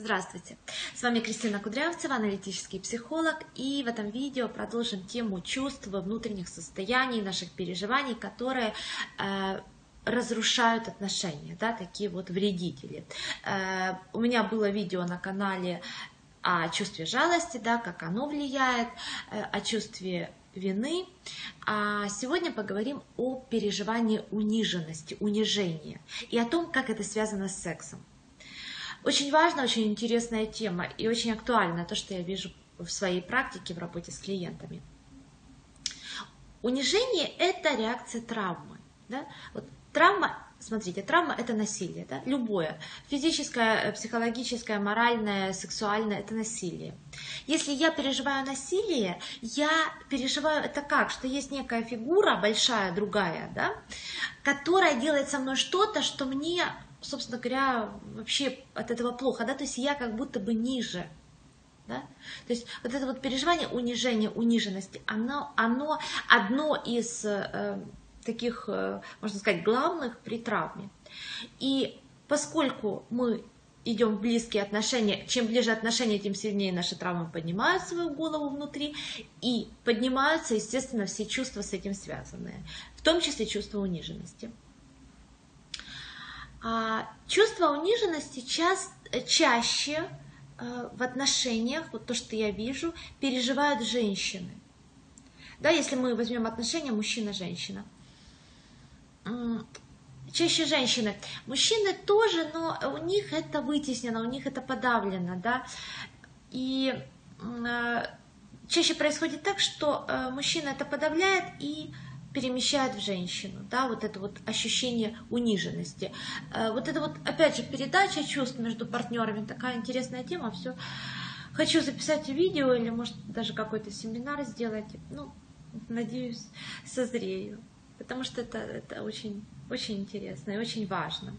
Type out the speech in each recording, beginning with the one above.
Здравствуйте! С вами Кристина Кудрявцева, аналитический психолог, и в этом видео продолжим тему чувств, внутренних состояний, наших переживаний, которые э, разрушают отношения, да, такие вот вредители. Э, у меня было видео на канале о чувстве жалости, да, как оно влияет, э, о чувстве вины. А сегодня поговорим о переживании униженности, унижения и о том, как это связано с сексом. Очень важная, очень интересная тема и очень актуальна то, что я вижу в своей практике в работе с клиентами. Унижение – это реакция травмы. Да? Вот травма, смотрите, травма – это насилие, да? любое. Физическое, психологическое, моральное, сексуальное – это насилие. Если я переживаю насилие, я переживаю это как? Что есть некая фигура, большая, другая, да? которая делает со мной что-то, что мне собственно говоря, вообще от этого плохо, да, то есть я как будто бы ниже, да? То есть вот это вот переживание унижения, униженности, оно, оно одно из э, таких, э, можно сказать, главных при травме. И поскольку мы идем в близкие отношения, чем ближе отношения, тем сильнее наши травмы поднимают свою голову внутри, и поднимаются, естественно, все чувства с этим связанные, в том числе чувство униженности. А, чувство униженности часто, чаще э, в отношениях, вот то, что я вижу, переживают женщины. Да, если мы возьмем отношения мужчина-женщина. Чаще женщины. Мужчины тоже, но у них это вытеснено, у них это подавлено, да. И э, чаще происходит так, что э, мужчина это подавляет и перемещает в женщину, да, вот это вот ощущение униженности. Э, вот это вот, опять же, передача чувств между партнерами, такая интересная тема, все. Хочу записать видео или, может, даже какой-то семинар сделать, ну, надеюсь, созрею, потому что это, это очень, очень интересно и очень важно.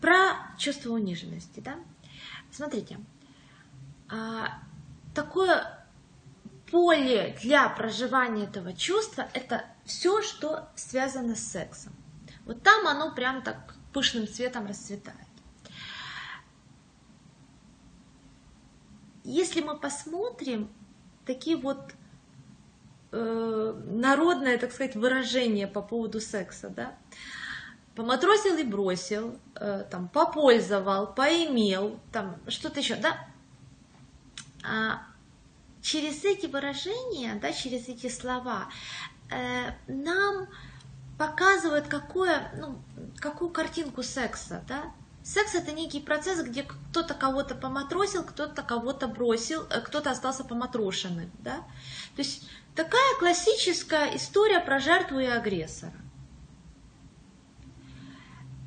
Про чувство униженности, да. Смотрите, а, такое поле для проживания этого чувства – это все, что связано с сексом. Вот там оно прям так пышным цветом расцветает. Если мы посмотрим такие вот э, народное, так сказать, выражение по поводу секса, да, поматросил и бросил, э, там, попользовал, поимел, там, что-то еще, да, а через эти выражения, да, через эти слова э, нам показывают, какое, ну, какую картинку секса, да, Секс это некий процесс, где кто-то кого-то поматросил, кто-то кого-то бросил, э, кто-то остался поматрошенным. Да? То есть такая классическая история про жертву и агрессора.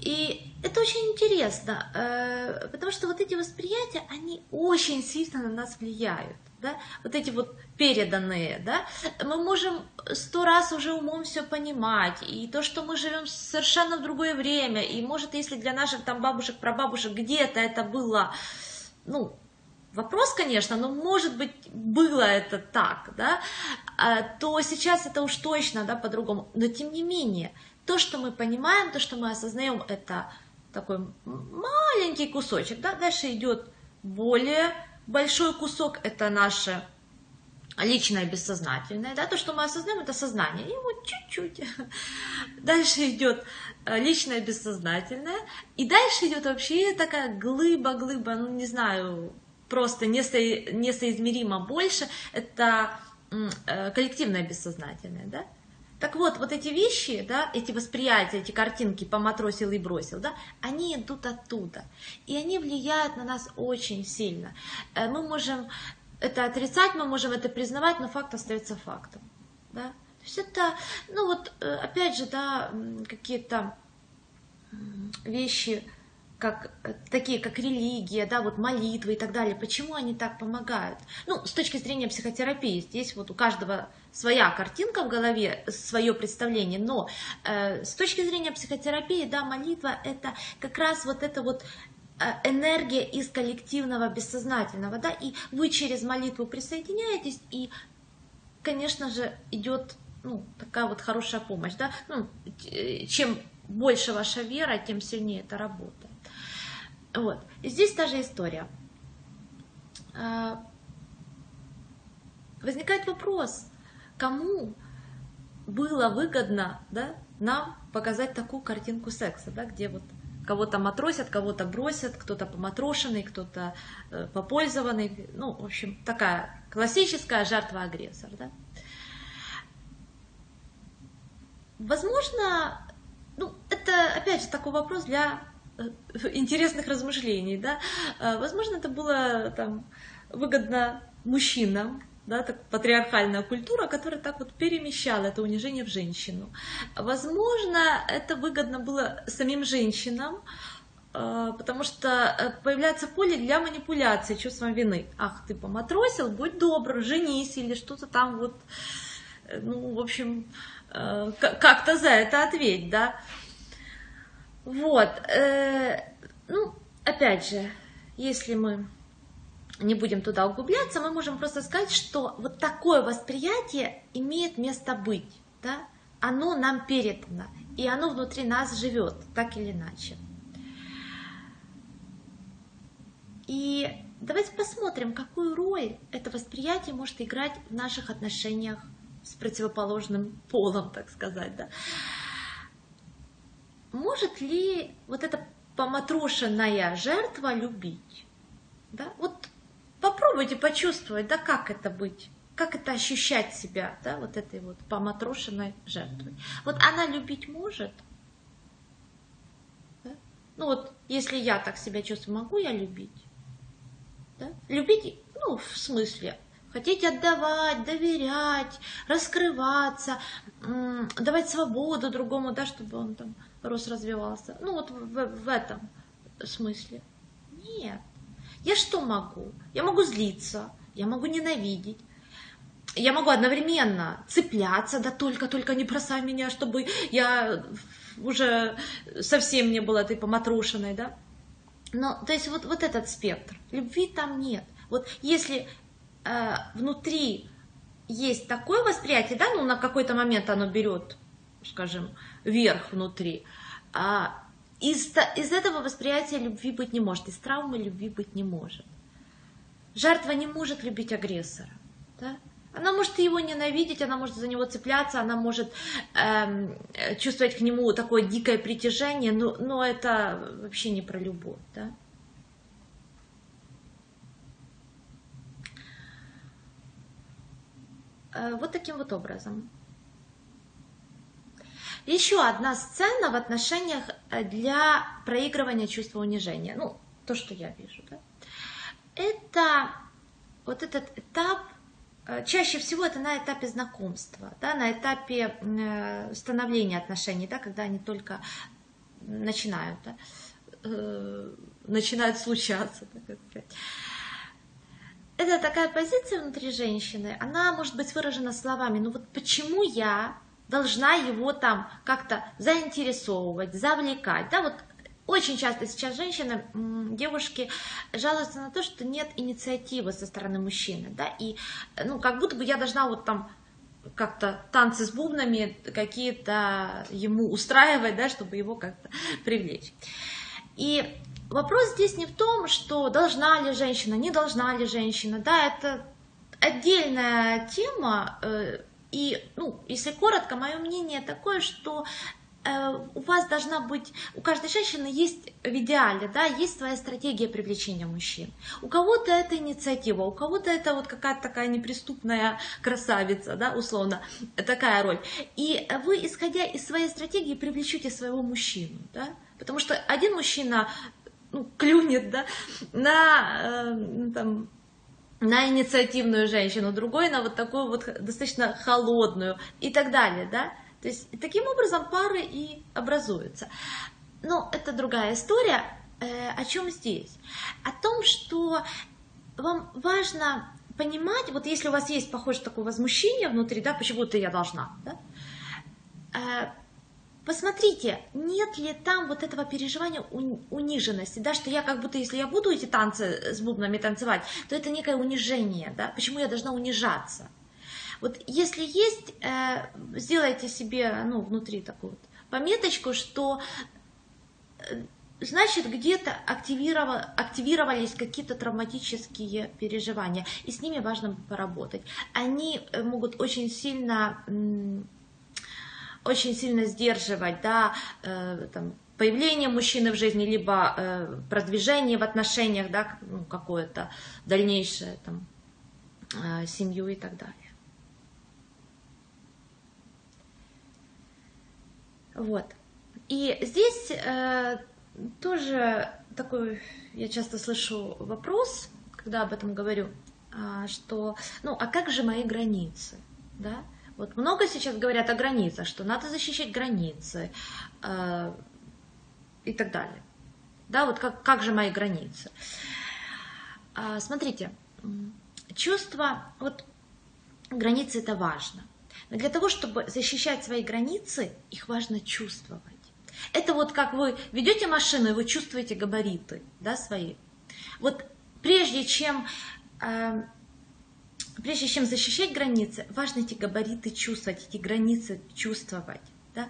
И это очень интересно, э, потому что вот эти восприятия, они очень сильно на нас влияют да, вот эти вот переданные, да, мы можем сто раз уже умом все понимать, и то, что мы живем совершенно в другое время, и может, если для наших там бабушек, прабабушек где-то это было, ну, вопрос, конечно, но может быть было это так, да, а, то сейчас это уж точно, да, по-другому, но тем не менее, то, что мы понимаем, то, что мы осознаем, это такой маленький кусочек, да, дальше идет более большой кусок это наше личное бессознательное, да, то, что мы осознаем, это сознание, вот чуть-чуть. Дальше идет э, личное бессознательное, и дальше идет вообще такая глыба-глыба, ну, не знаю, просто несо... несоизмеримо больше, это э, коллективное бессознательное, да, так вот, вот эти вещи, да, эти восприятия, эти картинки поматросил и бросил, да, они идут оттуда. И они влияют на нас очень сильно. Э, мы можем это отрицать, мы можем это признавать, но факт остается фактом. Да? То есть это, ну вот, э, опять же, да, какие-то вещи, как, э, такие как религия, да, вот молитвы и так далее, почему они так помогают? Ну, с точки зрения психотерапии, здесь вот у каждого своя картинка в голове, свое представление, но э, с точки зрения психотерапии, да, молитва это как раз вот это вот э, энергия из коллективного бессознательного, да, и вы через молитву присоединяетесь, и, конечно же, идет ну, такая вот хорошая помощь, да, ну, чем больше ваша вера, тем сильнее это работает. Вот. И здесь та же история. А, возникает вопрос, кому было выгодно да, нам показать такую картинку секса, да, где вот кого-то матросят, кого-то бросят, кто-то поматрошенный, кто-то э, попользованный. Ну, в общем, такая классическая жертва-агрессор. Да? Возможно, ну, это, опять же, такой вопрос для э, интересных размышлений, да. Э, возможно, это было там выгодно мужчинам, да, так, патриархальная культура, которая так вот перемещала это унижение в женщину. Возможно, это выгодно было самим женщинам, э, потому что появляется поле для манипуляции чувством вины. Ах, ты поматросил, будь добр, женись или что-то там вот, ну, в общем, Э, как-то за это ответь, да. Вот. Э, ну, опять же, если мы не будем туда углубляться, мы можем просто сказать, что вот такое восприятие имеет место быть, да, оно нам передано, и оно внутри нас живет, так или иначе. И давайте посмотрим, какую роль это восприятие может играть в наших отношениях с противоположным полом, так сказать, да. Может ли вот эта поматрошенная жертва любить? Да? Вот попробуйте почувствовать, да, как это быть, как это ощущать себя, да, вот этой вот поматрошенной жертвой. Вот она любить может, да? Ну вот, если я так себя чувствую, могу я любить? Да? Любить, ну, в смысле, хотеть отдавать, доверять, раскрываться, давать свободу другому, да, чтобы он там рос, развивался. Ну вот в, в этом смысле. Нет. Я что могу? Я могу злиться, я могу ненавидеть, я могу одновременно цепляться, да только-только не бросай меня, чтобы я уже совсем не была этой поматрушенной, да. Но, то есть вот, вот этот спектр. Любви там нет. Вот если э, внутри есть такое восприятие, да, ну на какой-то момент оно берет, скажем, верх внутри, а из, из этого восприятия любви быть не может, из травмы любви быть не может. Жертва не может любить агрессора. Да? Она может его ненавидеть, она может за него цепляться, она может эм, чувствовать к нему такое дикое притяжение, но, но это вообще не про любовь. Да? Э, вот таким вот образом. Еще одна сцена в отношениях э, для проигрывания чувства унижения. Ну, то, что я вижу. Да? Это вот этот этап, э, чаще всего это на этапе знакомства, да, на этапе становления отношений, да, когда они только начинают, да, начинают случаться. Так это такая позиция внутри женщины, она может быть выражена словами, ну вот почему я должна его там как-то заинтересовывать, завлекать, да, вот очень часто сейчас женщины, девушки жалуются на то, что нет инициативы со стороны мужчины, да, и, ну, как будто бы я должна вот там как-то танцы с бубнами какие-то ему устраивать, да, чтобы его как-то привлечь. И Вопрос здесь не в том, что должна ли женщина, не должна ли женщина, да, это отдельная тема, э, и, ну, если коротко, мое мнение такое, что э, у вас должна быть, у каждой женщины есть в идеале, да, есть своя стратегия привлечения мужчин. У кого-то это инициатива, у кого-то это вот какая-то такая неприступная красавица, да, условно, такая роль. И вы, исходя из своей стратегии, привлечете своего мужчину, да, Потому что один мужчина ну, клюнет, да, на, э, там, на инициативную женщину, другой на вот такую вот достаточно холодную и так далее, да. То есть таким образом пары и образуются. Но это другая история. Э, о чем здесь? О том, что вам важно понимать, вот если у вас есть, похоже, такое возмущение внутри, да, почему-то я должна, да, э, посмотрите, нет ли там вот этого переживания униженности, да, что я как будто, если я буду эти танцы с бубнами танцевать, то это некое унижение, да, почему я должна унижаться. Вот если есть, э, сделайте себе, ну, внутри такую вот пометочку, что э, значит где-то активировались какие-то травматические переживания, и с ними важно поработать. Они э, могут очень сильно, очень сильно сдерживать, да, э, там, появление мужчины в жизни, либо э, продвижение в отношениях, да, ну, какое-то дальнейшее, там, семью и так далее. Вот. И здесь тоже такой, я часто слышу вопрос, когда об этом говорю, а, что, ну, а как же мои границы, да? Вот много сейчас говорят о границах, что надо защищать границы э, и так далее. Да, вот как, как же мои границы? А, смотрите, чувство, вот границы это важно. Но для того, чтобы защищать свои границы, их важно чувствовать. Это вот как вы ведете машину, и вы чувствуете габариты да, свои. Вот прежде чем, э, прежде чем защищать границы, важно эти габариты чувствовать, эти границы чувствовать. Да?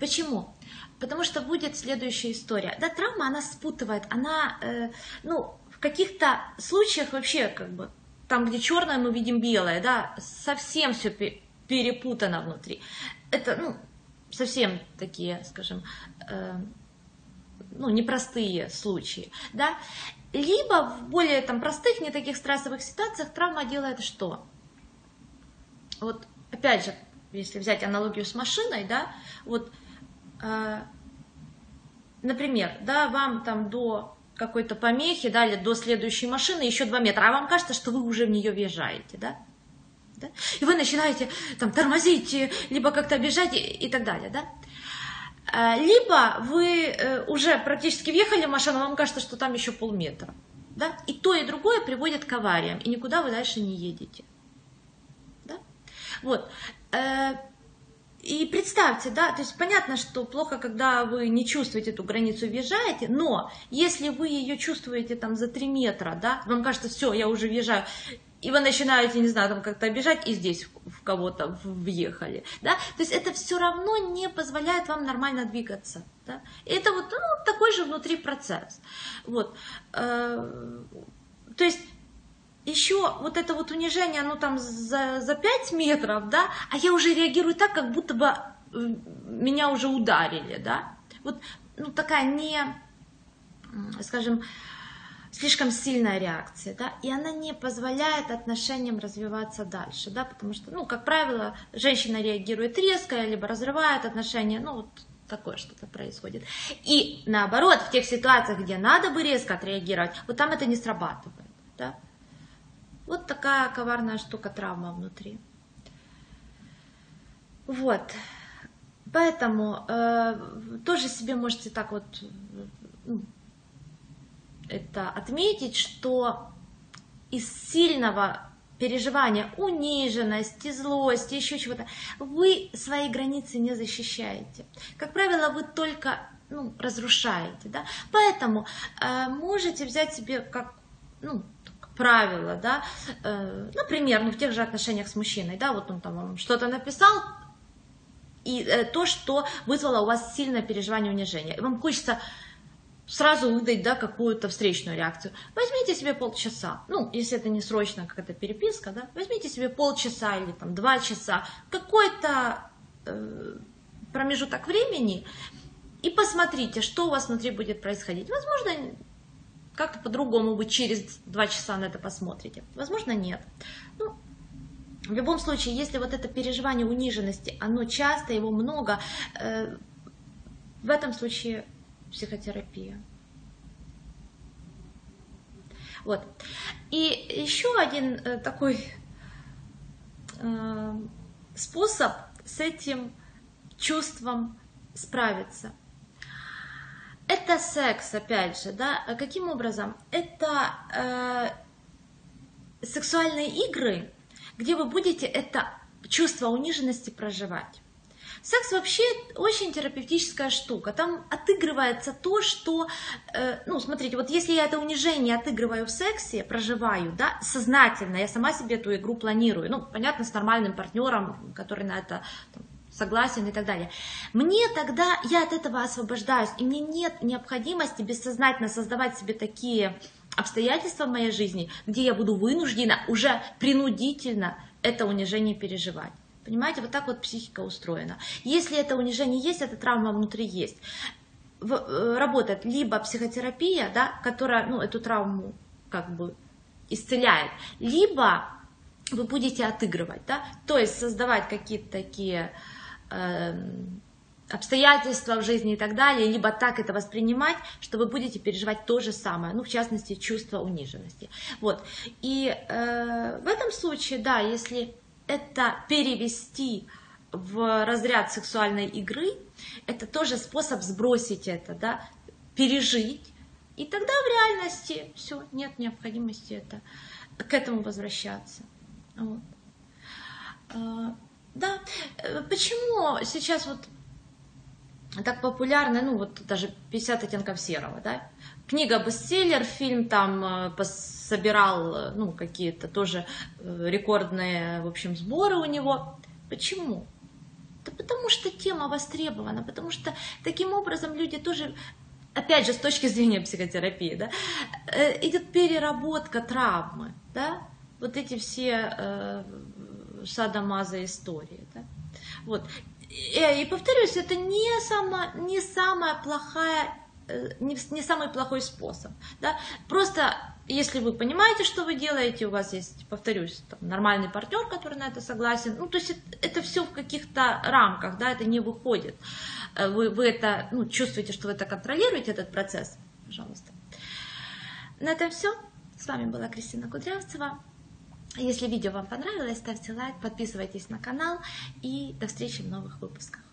Почему? Потому что будет следующая история. Да, травма, она спутывает, она, э, ну, в каких-то случаях вообще, как бы, там, где черное, мы видим белое, да, совсем все перепутано внутри. Это, ну, совсем такие, скажем, э, ну, непростые случаи, да, либо в более там простых, не таких стрессовых ситуациях травма делает что? Вот, опять же, если взять аналогию с машиной, да, вот, э, например, да, вам там до какой-то помехи, да, или до следующей машины еще 2 метра, а вам кажется, что вы уже в нее въезжаете, да? Да? И вы начинаете там тормозить, либо как-то бежать и, и так далее, да? А, либо вы э, уже практически въехали в машину, вам кажется, что там еще полметра. Да? И то, и другое приводит к авариям, и никуда вы дальше не едете. Да? Вот. Э, и представьте, да, то есть понятно, что плохо, когда вы не чувствуете эту границу въезжаете, но если вы ее чувствуете там за 3 метра, да, вам кажется, все, я уже въезжаю, и вы начинаете, не знаю, там как-то обижать, и здесь в кого-то въехали, да, то есть это все равно не позволяет вам нормально двигаться, да, и это вот, ну, такой же внутри процесс, вот, э, то есть еще вот это вот унижение, оно там за, за 5 метров, да, а я уже реагирую так, как будто бы э, меня уже ударили, да, вот, ну, такая не, скажем, слишком сильная реакция, да, и она не позволяет отношениям развиваться дальше, да, потому что, ну, как правило, женщина реагирует резко, либо разрывает отношения, ну, вот такое что-то происходит. И наоборот, в тех ситуациях, где надо бы резко отреагировать, вот там это не срабатывает, да. Вот такая коварная штука травма внутри. Вот. Поэтому э, тоже себе можете так вот ну, это отметить, что из сильного переживания униженности, злости, еще чего-то, вы свои границы не защищаете. Как правило, вы только ну, разрушаете. Да? Поэтому э, можете взять себе как ну, правило, да, э, например, ну, в тех же отношениях с мужчиной, да, вот он там вам что-то написал, и э, то, что вызвало у вас сильное переживание унижения. Вам хочется сразу выдать да, какую-то встречную реакцию. Возьмите себе полчаса, ну, если это не срочно какая-то переписка, да, возьмите себе полчаса или там два часа, какой-то э, промежуток времени и посмотрите, что у вас внутри будет происходить. Возможно, как-то по-другому вы через два часа на это посмотрите. Возможно, нет. Ну, в любом случае, если вот это переживание униженности, оно часто, его много, э, в этом случае психотерапия. Вот. И еще один э, такой э, способ с этим чувством справиться. Это секс, опять же, да. Каким образом? Это э, сексуальные игры, где вы будете это чувство униженности проживать. Секс вообще очень терапевтическая штука. Там отыгрывается то, что, э, ну, смотрите, вот если я это унижение отыгрываю в сексе, проживаю, да, сознательно, я сама себе эту игру планирую. Ну, понятно, с нормальным партнером, который на это там, согласен и так далее. Мне тогда, я от этого освобождаюсь, и мне нет необходимости бессознательно создавать себе такие обстоятельства в моей жизни, где я буду вынуждена уже принудительно это унижение переживать. Понимаете, вот так вот психика устроена. Если это унижение есть, эта травма внутри есть, э, работает либо психотерапия, да, которая ну, эту травму как бы исцеляет, либо вы будете отыгрывать, да, то есть создавать какие-то такие э, обстоятельства в жизни и так далее, либо так это воспринимать, что вы будете переживать то же самое, ну, в частности, чувство униженности. Вот. И э, в этом случае, да, если это перевести в разряд сексуальной игры, это тоже способ сбросить это, да, пережить, и тогда в реальности все, нет необходимости это, к этому возвращаться. Вот. А, да, почему сейчас вот так популярны, ну вот даже 50 оттенков серого, да, книга бестселлер, фильм там э, собирал, э, ну, какие-то тоже э, рекордные, в общем, сборы у него. Почему? Да потому что тема востребована, потому что таким образом люди тоже, опять же, с точки зрения психотерапии, да, идет переработка травмы, да, вот эти все э, садомаза истории, да. Вот. И, и повторюсь, это не, сама, не самая плохая Э, не, не самый плохой способ. Да? Просто если вы понимаете, что вы делаете, у вас есть, повторюсь, там, нормальный партнер, который на это согласен, ну, то есть это, это все в каких-то рамках, да, это не выходит. Э, вы, вы это, ну, чувствуете, что вы это контролируете, этот процесс, пожалуйста. На этом все. С вами была Кристина Кудрявцева. Если видео вам понравилось, ставьте лайк, подписывайтесь на канал и до встречи в новых выпусках.